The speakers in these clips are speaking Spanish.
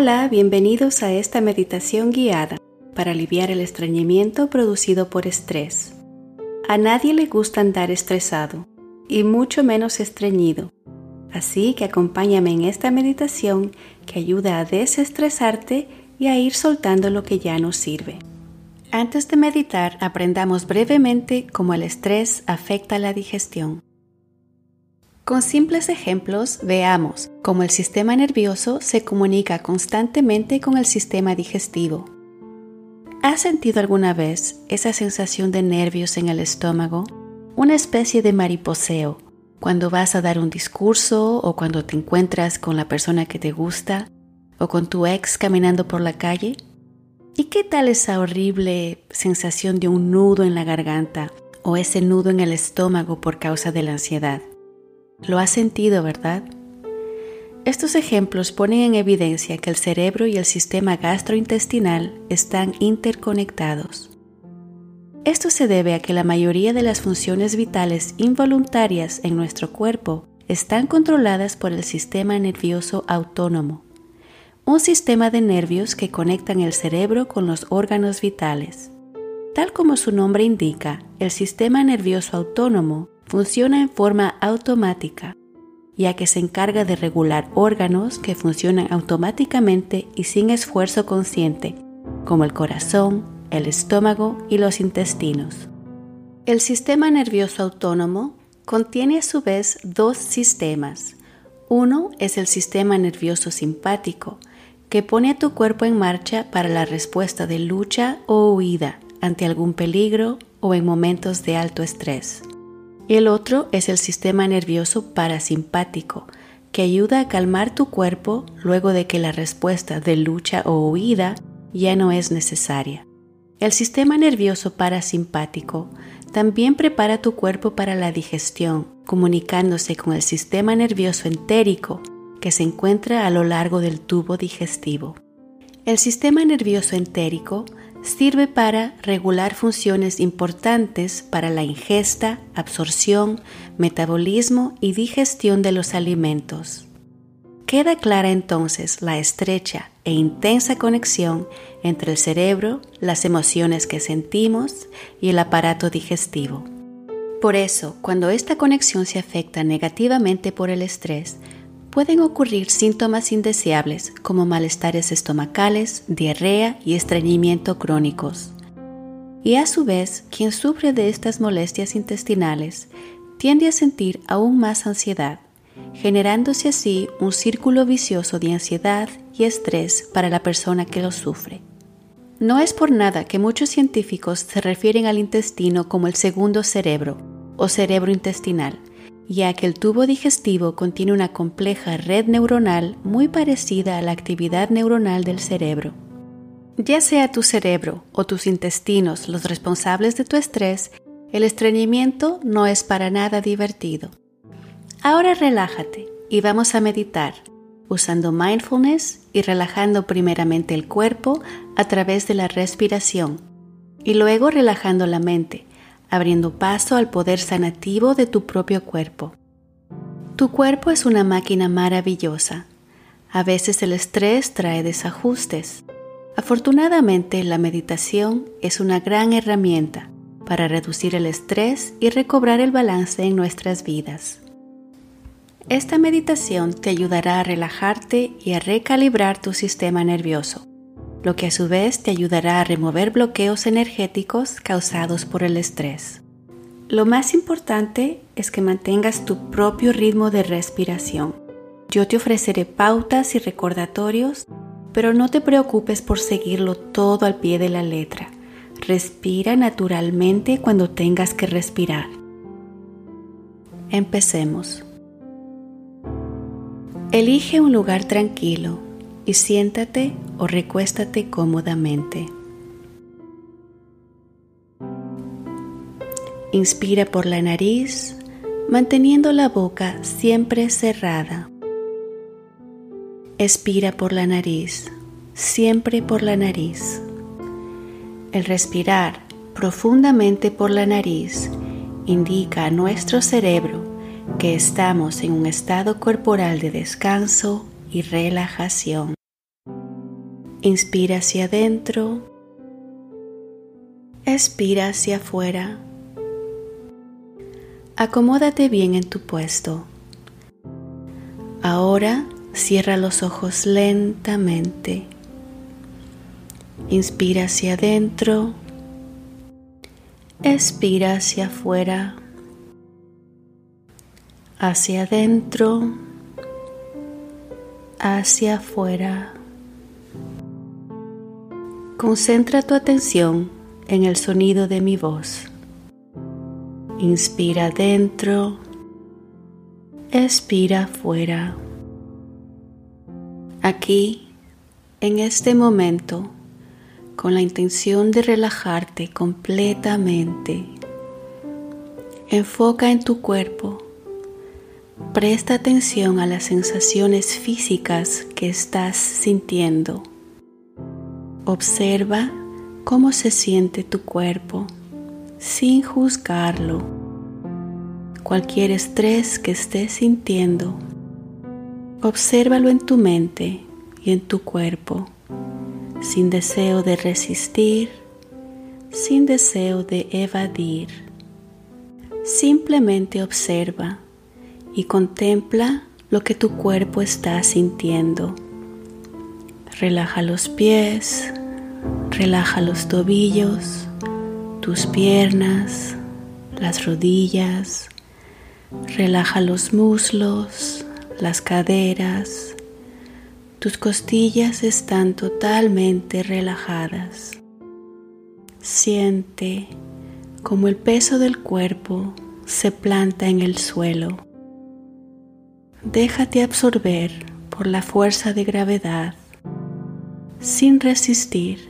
Hola, bienvenidos a esta meditación guiada para aliviar el estreñimiento producido por estrés. A nadie le gusta andar estresado, y mucho menos estreñido. Así que acompáñame en esta meditación que ayuda a desestresarte y a ir soltando lo que ya no sirve. Antes de meditar, aprendamos brevemente cómo el estrés afecta la digestión. Con simples ejemplos, veamos cómo el sistema nervioso se comunica constantemente con el sistema digestivo. ¿Has sentido alguna vez esa sensación de nervios en el estómago? Una especie de mariposeo cuando vas a dar un discurso o cuando te encuentras con la persona que te gusta o con tu ex caminando por la calle? ¿Y qué tal esa horrible sensación de un nudo en la garganta o ese nudo en el estómago por causa de la ansiedad? Lo has sentido, ¿verdad? Estos ejemplos ponen en evidencia que el cerebro y el sistema gastrointestinal están interconectados. Esto se debe a que la mayoría de las funciones vitales involuntarias en nuestro cuerpo están controladas por el sistema nervioso autónomo, un sistema de nervios que conectan el cerebro con los órganos vitales. Tal como su nombre indica, el sistema nervioso autónomo funciona en forma automática, ya que se encarga de regular órganos que funcionan automáticamente y sin esfuerzo consciente, como el corazón, el estómago y los intestinos. El sistema nervioso autónomo contiene a su vez dos sistemas. Uno es el sistema nervioso simpático, que pone a tu cuerpo en marcha para la respuesta de lucha o huida ante algún peligro o en momentos de alto estrés. El otro es el sistema nervioso parasimpático, que ayuda a calmar tu cuerpo luego de que la respuesta de lucha o huida ya no es necesaria. El sistema nervioso parasimpático también prepara tu cuerpo para la digestión, comunicándose con el sistema nervioso entérico que se encuentra a lo largo del tubo digestivo. El sistema nervioso entérico sirve para regular funciones importantes para la ingesta, absorción, metabolismo y digestión de los alimentos. Queda clara entonces la estrecha e intensa conexión entre el cerebro, las emociones que sentimos y el aparato digestivo. Por eso, cuando esta conexión se afecta negativamente por el estrés, pueden ocurrir síntomas indeseables como malestares estomacales, diarrea y estreñimiento crónicos. Y a su vez, quien sufre de estas molestias intestinales tiende a sentir aún más ansiedad, generándose así un círculo vicioso de ansiedad y estrés para la persona que lo sufre. No es por nada que muchos científicos se refieren al intestino como el segundo cerebro o cerebro intestinal, ya que el tubo digestivo contiene una compleja red neuronal muy parecida a la actividad neuronal del cerebro. Ya sea tu cerebro o tus intestinos los responsables de tu estrés, el estreñimiento no es para nada divertido. Ahora relájate y vamos a meditar, usando mindfulness y relajando primeramente el cuerpo a través de la respiración y luego relajando la mente abriendo paso al poder sanativo de tu propio cuerpo. Tu cuerpo es una máquina maravillosa. A veces el estrés trae desajustes. Afortunadamente, la meditación es una gran herramienta para reducir el estrés y recobrar el balance en nuestras vidas. Esta meditación te ayudará a relajarte y a recalibrar tu sistema nervioso lo que a su vez te ayudará a remover bloqueos energéticos causados por el estrés. Lo más importante es que mantengas tu propio ritmo de respiración. Yo te ofreceré pautas y recordatorios, pero no te preocupes por seguirlo todo al pie de la letra. Respira naturalmente cuando tengas que respirar. Empecemos. Elige un lugar tranquilo y siéntate o recuéstate cómodamente. Inspira por la nariz, manteniendo la boca siempre cerrada. Expira por la nariz, siempre por la nariz. El respirar profundamente por la nariz indica a nuestro cerebro que estamos en un estado corporal de descanso y relajación. Inspira hacia adentro. Expira hacia afuera. Acomódate bien en tu puesto. Ahora cierra los ojos lentamente. Inspira hacia adentro. Expira hacia afuera. Hacia adentro. Hacia afuera. Concentra tu atención en el sonido de mi voz. Inspira adentro, expira afuera. Aquí, en este momento, con la intención de relajarte completamente, enfoca en tu cuerpo. Presta atención a las sensaciones físicas que estás sintiendo. Observa cómo se siente tu cuerpo sin juzgarlo. Cualquier estrés que estés sintiendo, obsérvalo en tu mente y en tu cuerpo, sin deseo de resistir, sin deseo de evadir. Simplemente observa y contempla lo que tu cuerpo está sintiendo. Relaja los pies, Relaja los tobillos, tus piernas, las rodillas. Relaja los muslos, las caderas. Tus costillas están totalmente relajadas. Siente como el peso del cuerpo se planta en el suelo. Déjate absorber por la fuerza de gravedad sin resistir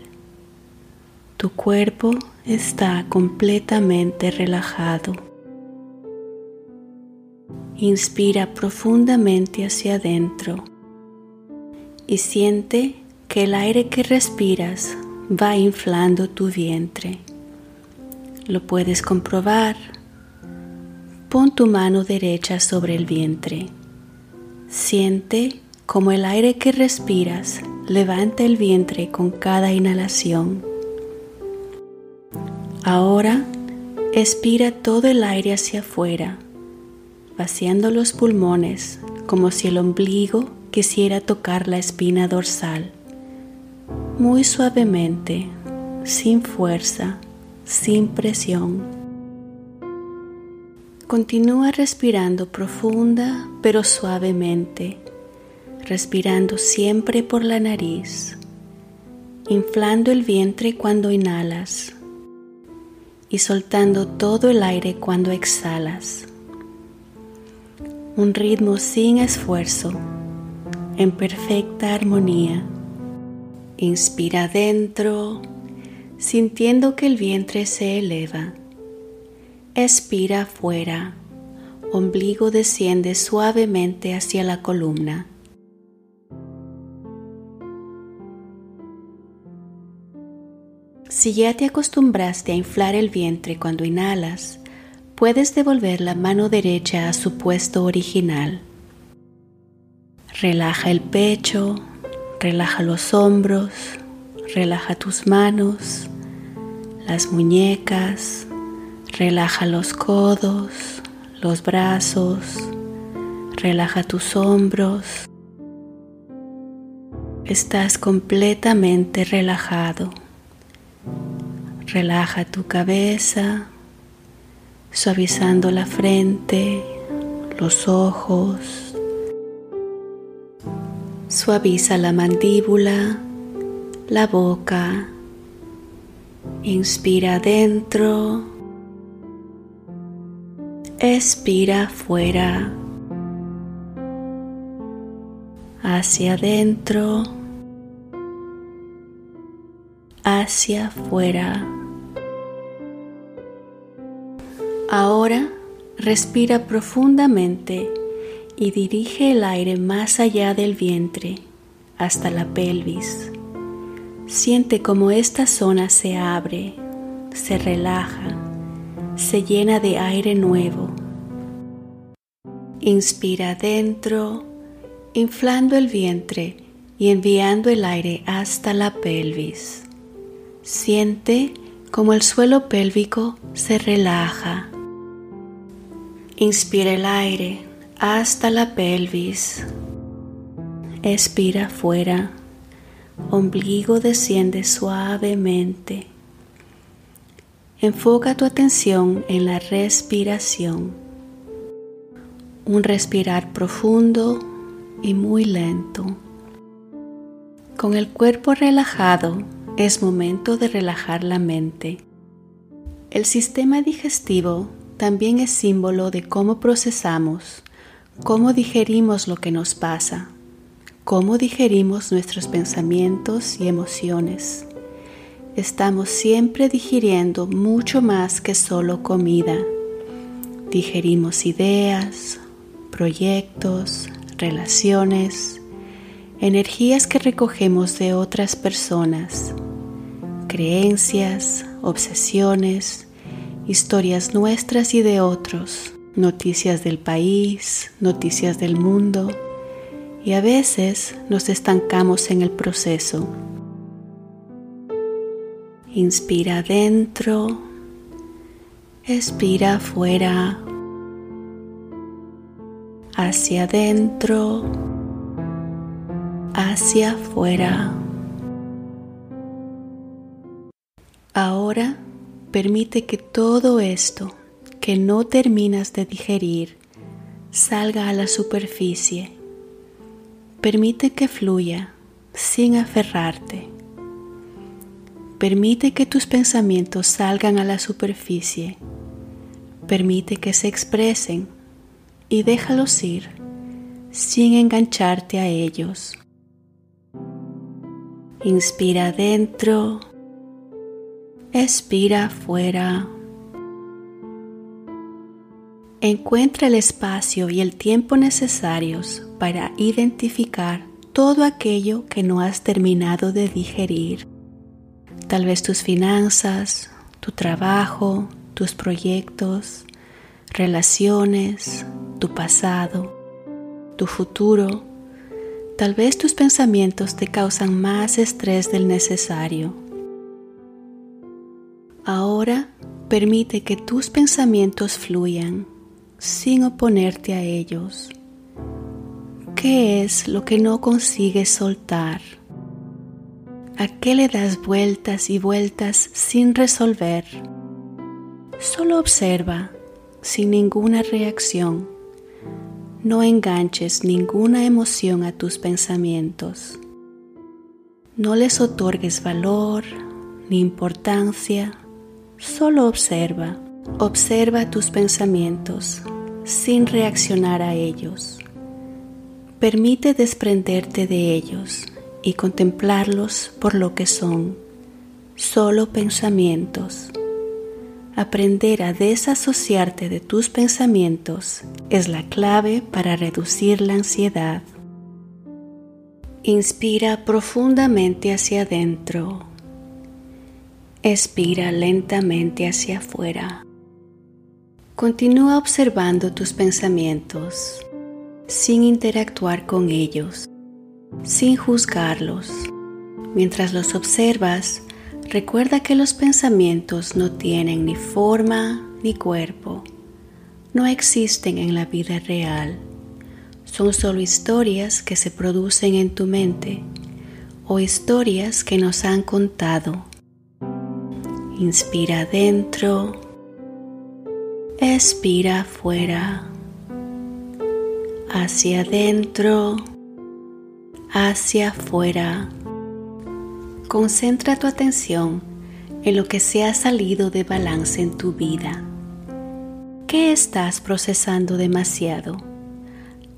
tu cuerpo está completamente relajado. Inspira profundamente hacia adentro y siente que el aire que respiras va inflando tu vientre. Lo puedes comprobar. Pon tu mano derecha sobre el vientre. Siente como el aire que respiras levanta el vientre con cada inhalación Ahora expira todo el aire hacia afuera, vaciando los pulmones como si el ombligo quisiera tocar la espina dorsal, muy suavemente, sin fuerza, sin presión. Continúa respirando profunda pero suavemente, respirando siempre por la nariz, inflando el vientre cuando inhalas y soltando todo el aire cuando exhalas. Un ritmo sin esfuerzo, en perfecta armonía. Inspira adentro, sintiendo que el vientre se eleva. Expira afuera, ombligo desciende suavemente hacia la columna. Si ya te acostumbraste a inflar el vientre cuando inhalas, puedes devolver la mano derecha a su puesto original. Relaja el pecho, relaja los hombros, relaja tus manos, las muñecas, relaja los codos, los brazos, relaja tus hombros. Estás completamente relajado. Relaja tu cabeza, suavizando la frente, los ojos. Suaviza la mandíbula, la boca. Inspira adentro. Expira afuera. Hacia adentro. Hacia. Ahora respira profundamente y dirige el aire más allá del vientre hasta la pelvis. Siente como esta zona se abre, se relaja, se llena de aire nuevo. Inspira adentro, inflando el vientre y enviando el aire hasta la pelvis. Siente como el suelo pélvico se relaja. Inspira el aire hasta la pelvis. Expira fuera. Ombligo desciende suavemente. Enfoca tu atención en la respiración. Un respirar profundo y muy lento. Con el cuerpo relajado, es momento de relajar la mente. El sistema digestivo también es símbolo de cómo procesamos, cómo digerimos lo que nos pasa, cómo digerimos nuestros pensamientos y emociones. Estamos siempre digiriendo mucho más que solo comida. Digerimos ideas, proyectos, relaciones, energías que recogemos de otras personas, creencias, obsesiones, historias nuestras y de otros, noticias del país, noticias del mundo, y a veces nos estancamos en el proceso. Inspira adentro, expira afuera, hacia adentro, hacia afuera. Permite que todo esto que no terminas de digerir salga a la superficie. Permite que fluya sin aferrarte. Permite que tus pensamientos salgan a la superficie. Permite que se expresen y déjalos ir sin engancharte a ellos. Inspira adentro Expira afuera. Encuentra el espacio y el tiempo necesarios para identificar todo aquello que no has terminado de digerir. Tal vez tus finanzas, tu trabajo, tus proyectos, relaciones, tu pasado, tu futuro. Tal vez tus pensamientos te causan más estrés del necesario Ahora permite que tus pensamientos fluyan sin oponerte a ellos. ¿Qué es lo que no consigues soltar? ¿A qué le das vueltas y vueltas sin resolver? Solo observa sin ninguna reacción. No enganches ninguna emoción a tus pensamientos. No les otorgues valor ni importancia Solo observa, observa tus pensamientos sin reaccionar a ellos. Permite desprenderte de ellos y contemplarlos por lo que son, solo pensamientos. Aprender a desasociarte de tus pensamientos es la clave para reducir la ansiedad. Inspira profundamente hacia adentro Expira lentamente hacia afuera. Continúa observando tus pensamientos sin interactuar con ellos, sin juzgarlos. Mientras los observas, recuerda que los pensamientos no tienen ni forma ni cuerpo. No existen en la vida real. Son solo historias que se producen en tu mente o historias que nos han contado Inspira adentro, expira afuera, hacia adentro, hacia afuera. Concentra tu atención en lo que se ha salido de balance en tu vida. ¿Qué estás procesando demasiado?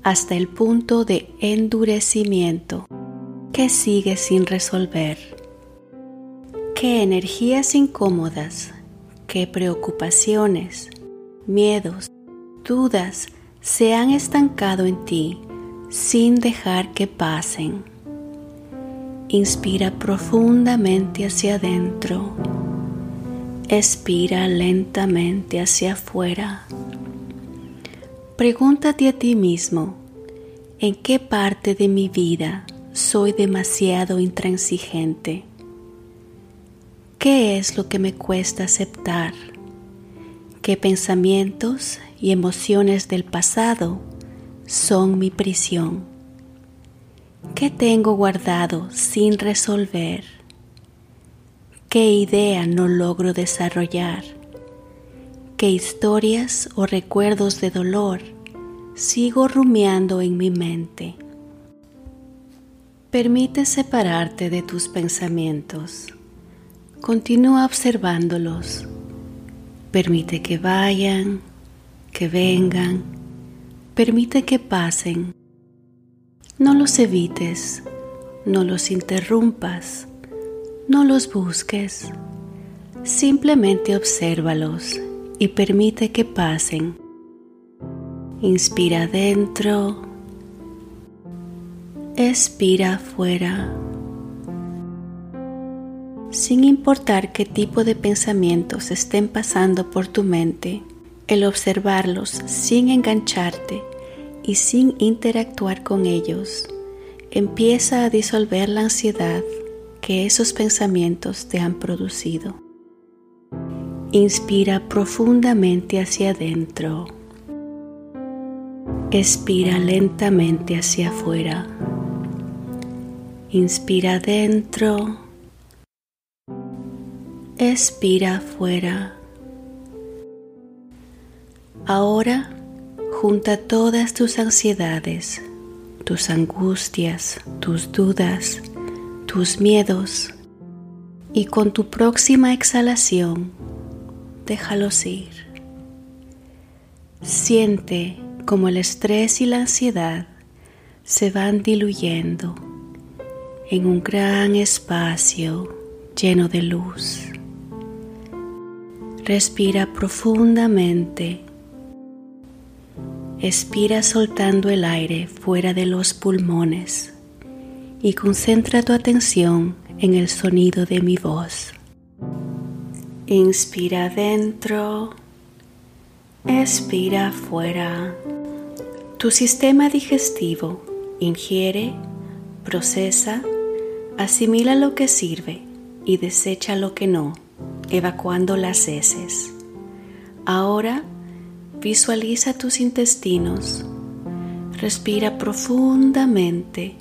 Hasta el punto de endurecimiento que sigue sin resolver qué energías incómodas, qué preocupaciones, miedos, dudas se han estancado en ti sin dejar que pasen. Inspira profundamente hacia adentro. Expira lentamente hacia afuera. Pregúntate a ti mismo, ¿en qué parte de mi vida soy demasiado intransigente. ¿Qué es lo que me cuesta aceptar? ¿Qué pensamientos y emociones del pasado son mi prisión? ¿Qué tengo guardado sin resolver? ¿Qué idea no logro desarrollar? ¿Qué historias o recuerdos de dolor sigo rumiando en mi mente? Permite separarte de tus pensamientos. Continúa observándolos. Permite que vayan, que vengan. Permite que pasen. No los evites, no los interrumpas, no los busques. Simplemente obsérvalos y permite que pasen. Inspira adentro, expira afuera sin importar qué tipo de pensamientos estén pasando por tu mente, el observarlos sin engancharte y sin interactuar con ellos, empieza a disolver la ansiedad que esos pensamientos te han producido. Inspira profundamente hacia adentro. Expira lentamente hacia afuera. Inspira adentro expira afuera. Ahora junta todas tus ansiedades, tus angustias, tus dudas, tus miedos y con tu próxima exhalación déjalos ir. Siente como el estrés y la ansiedad se van diluyendo en un gran espacio lleno de luz. Respira profundamente. Expira soltando el aire fuera de los pulmones y concentra tu atención en el sonido de mi voz. Inspira adentro, expira afuera. Tu sistema digestivo ingiere, procesa, asimila lo que sirve y desecha lo que no evacuando las heces. Ahora visualiza tus intestinos, respira profundamente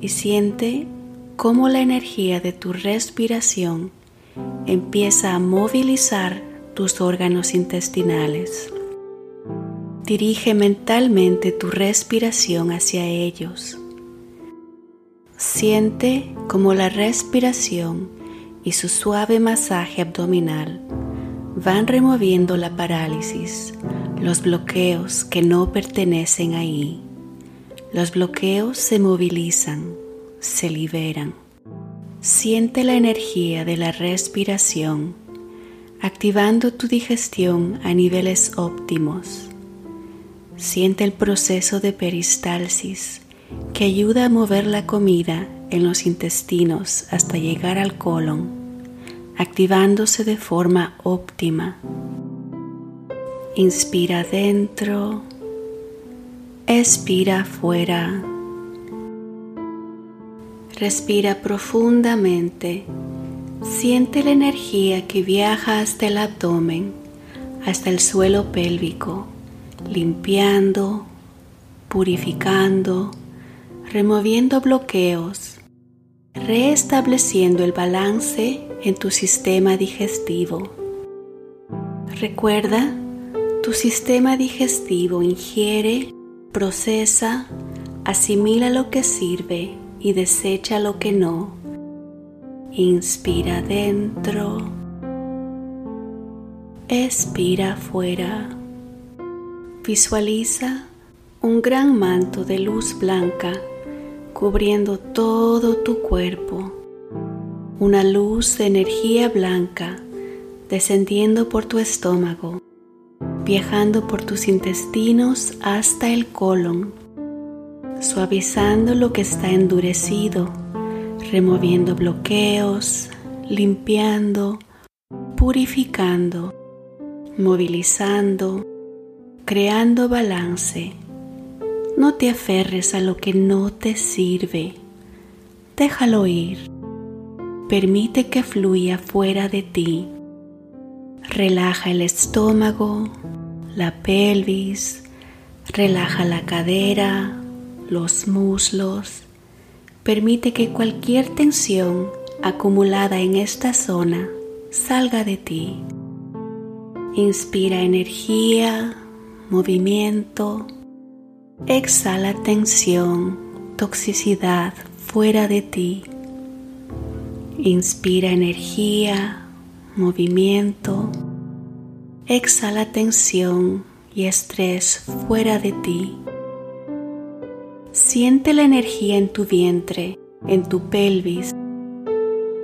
y siente cómo la energía de tu respiración empieza a movilizar tus órganos intestinales. Dirige mentalmente tu respiración hacia ellos. Siente como la respiración y su suave masaje abdominal van removiendo la parálisis, los bloqueos que no pertenecen ahí. Los bloqueos se movilizan, se liberan. Siente la energía de la respiración, activando tu digestión a niveles óptimos. Siente el proceso de peristalsis que ayuda a mover la comida en los intestinos hasta llegar al colon, activándose de forma óptima. Inspira adentro, expira afuera. Respira profundamente. Siente la energía que viaja hasta el abdomen, hasta el suelo pélvico, limpiando, purificando, removiendo bloqueos reestableciendo el balance en tu sistema digestivo. Recuerda, tu sistema digestivo ingiere, procesa, asimila lo que sirve y desecha lo que no. Inspira dentro, expira afuera. Visualiza un gran manto de luz blanca cubriendo todo tu cuerpo, una luz de energía blanca descendiendo por tu estómago, viajando por tus intestinos hasta el colon, suavizando lo que está endurecido, removiendo bloqueos, limpiando, purificando, movilizando, creando balance no te aferres a lo que no te sirve. déjalo ir. Permite que fluya fuera de ti. Relaja el estómago, la pelvis, relaja la cadera, los muslos. Permite que cualquier tensión acumulada en esta zona salga de ti. Inspira energía, movimiento. Exhala tensión, toxicidad fuera de ti. Inspira energía, movimiento. Exhala tensión y estrés fuera de ti. Siente la energía en tu vientre, en tu pelvis.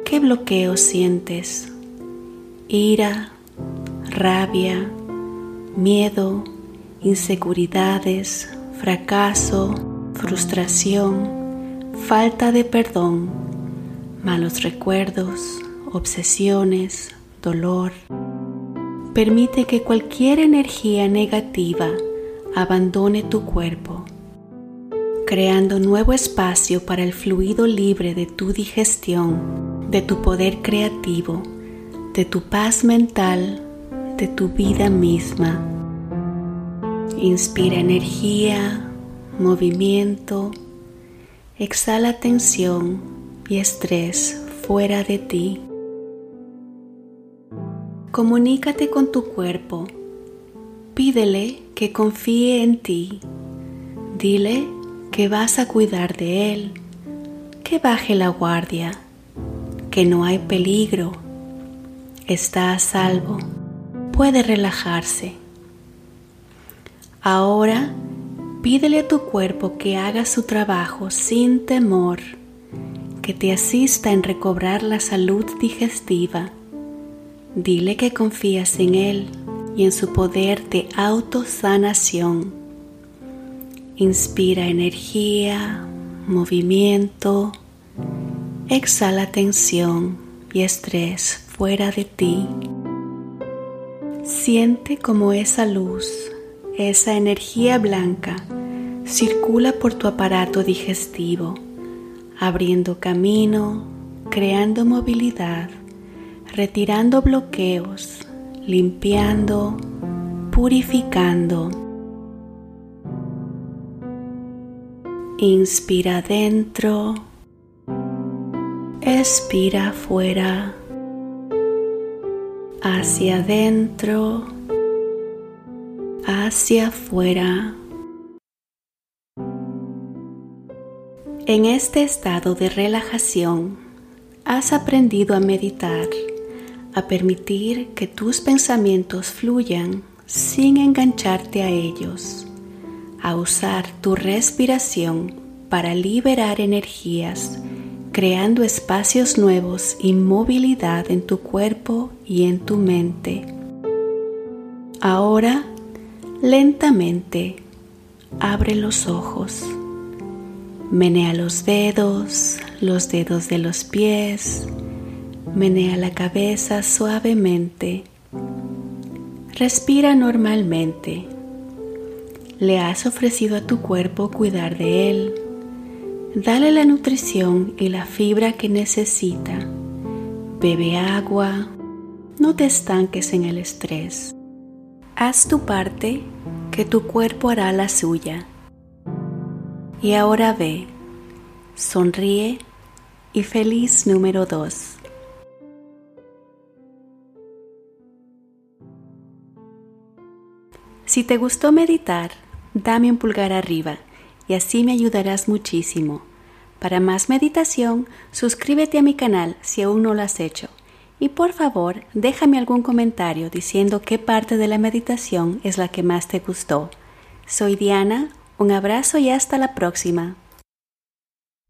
¿Qué bloqueo sientes? Ira, rabia, miedo, inseguridades, fracaso, frustración, falta de perdón, malos recuerdos, obsesiones, dolor. Permite que cualquier energía negativa abandone tu cuerpo, creando nuevo espacio para el fluido libre de tu digestión, de tu poder creativo, de tu paz mental, de tu vida misma. Inspira energía, movimiento, exhala tensión y estrés fuera de ti. Comunícate con tu cuerpo. Pídele que confíe en ti. Dile que vas a cuidar de él, que baje la guardia, que no hay peligro, está a salvo, puede relajarse. Ahora pídele a tu cuerpo que haga su trabajo sin temor, que te asista en recobrar la salud digestiva Dile que confías en Él y en su poder de autosanación. Inspira energía, movimiento, exhala tensión y estrés fuera de ti. Siente como esa luz, esa energía blanca, circula por tu aparato digestivo, abriendo camino, creando movilidad retirando bloqueos, limpiando, purificando. Inspira adentro, expira afuera, hacia adentro, hacia afuera. En este estado de relajación has aprendido a meditar a permitir que tus pensamientos fluyan sin engancharte a ellos, a usar tu respiración para liberar energías, creando espacios nuevos y movilidad en tu cuerpo y en tu mente. Ahora, lentamente, abre los ojos. Menea los dedos, los dedos de los pies, Menea la cabeza suavemente. Respira normalmente. Le has ofrecido a tu cuerpo cuidar de él. Dale la nutrición y la fibra que necesita. Bebe agua. No te estanques en el estrés. Haz tu parte que tu cuerpo hará la suya. Y ahora ve, sonríe y feliz número 2. Si te gustó meditar, dame un pulgar arriba y así me ayudarás muchísimo. Para más meditación, suscríbete a mi canal si aún no lo has hecho. Y por favor, déjame algún comentario diciendo qué parte de la meditación es la que más te gustó. Soy Diana, un abrazo y hasta la próxima.